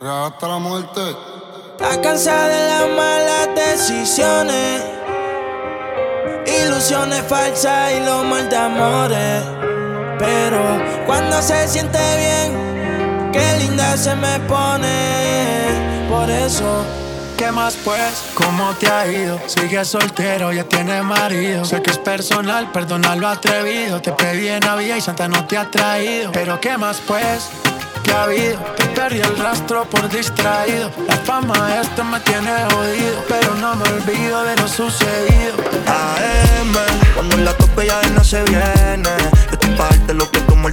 hasta la muerte. Está cansada de las malas decisiones, ilusiones falsas y los mal de amores. Pero cuando se siente bien, qué linda se me pone. Por eso. ¿Qué más pues? ¿Cómo te ha ido? Sigue soltero, ya tiene marido. Sé que es personal, perdona lo atrevido. Te pedí en Navidad y Santa no te ha traído. Pero ¿qué más pues? ¿Qué ha habido? Te perdí el rastro por distraído. La fama esta me tiene jodido. Pero no me olvido de lo sucedido. AM, cuando la tope ya no se viene. Yo te parte lo que tú me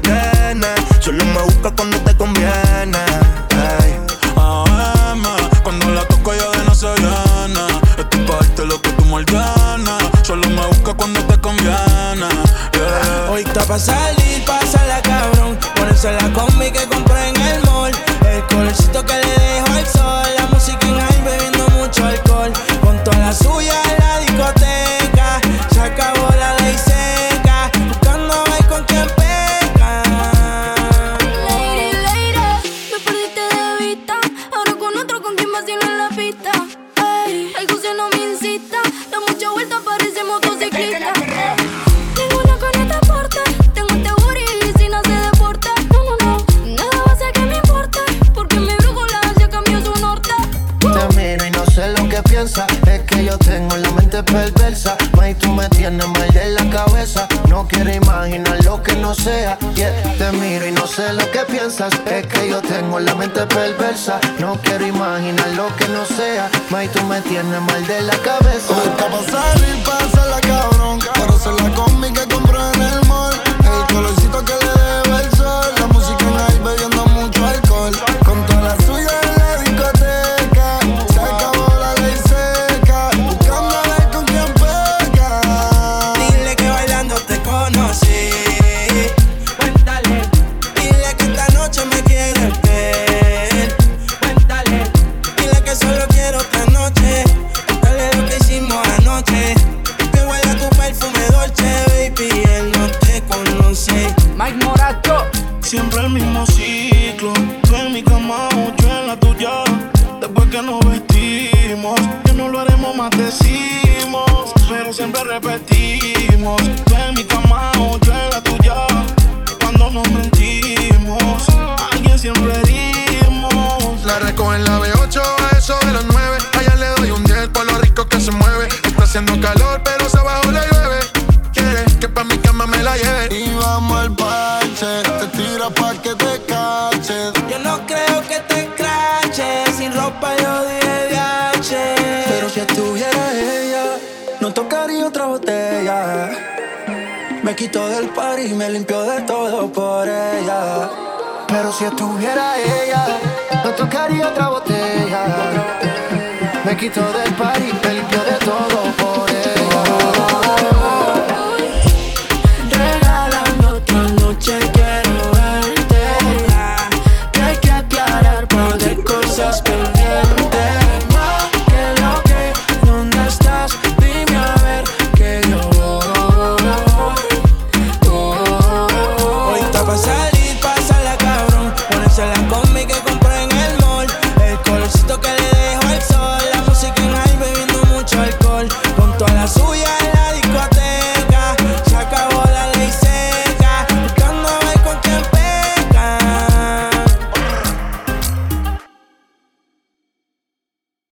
Solo me busca cuando te conviene. AM, cuando la toco ya de no se viene. Estoy parte lo que tú me Solo me busca cuando te conviene. Hoy está pa' salir, la cabrón. Ponerse la combi que compré en el mall. El colorcito que le Es que yo tengo la mente perversa. May, tú me tienes mal de la cabeza. No quiero imaginar lo que no sea. Yeah. Te miro y no sé lo que piensas. Es que yo tengo la mente perversa. No quiero imaginar lo que no sea. May, tú me tienes mal de la cabeza. Está pa' salir, pasa la cabrón. Para hacer la combi que nos vestimos, que no lo haremos más decimos. Pero siempre repetimos. Tú en mi cama, yo en la tuya. Cuando nos mentimos, alguien siempre herimos. La recojo en la B8 a eso de los 9. Allá le doy un 10 por lo rico que se mueve. Está haciendo calor, pero se abajo le llueve. Quiere que pa' mi cama me la lleve. Y vamos al parche. Te tira pa' que te Me quito del par y me limpio de todo por ella. Pero si estuviera ella, no tocaría otra botella. Me quito del party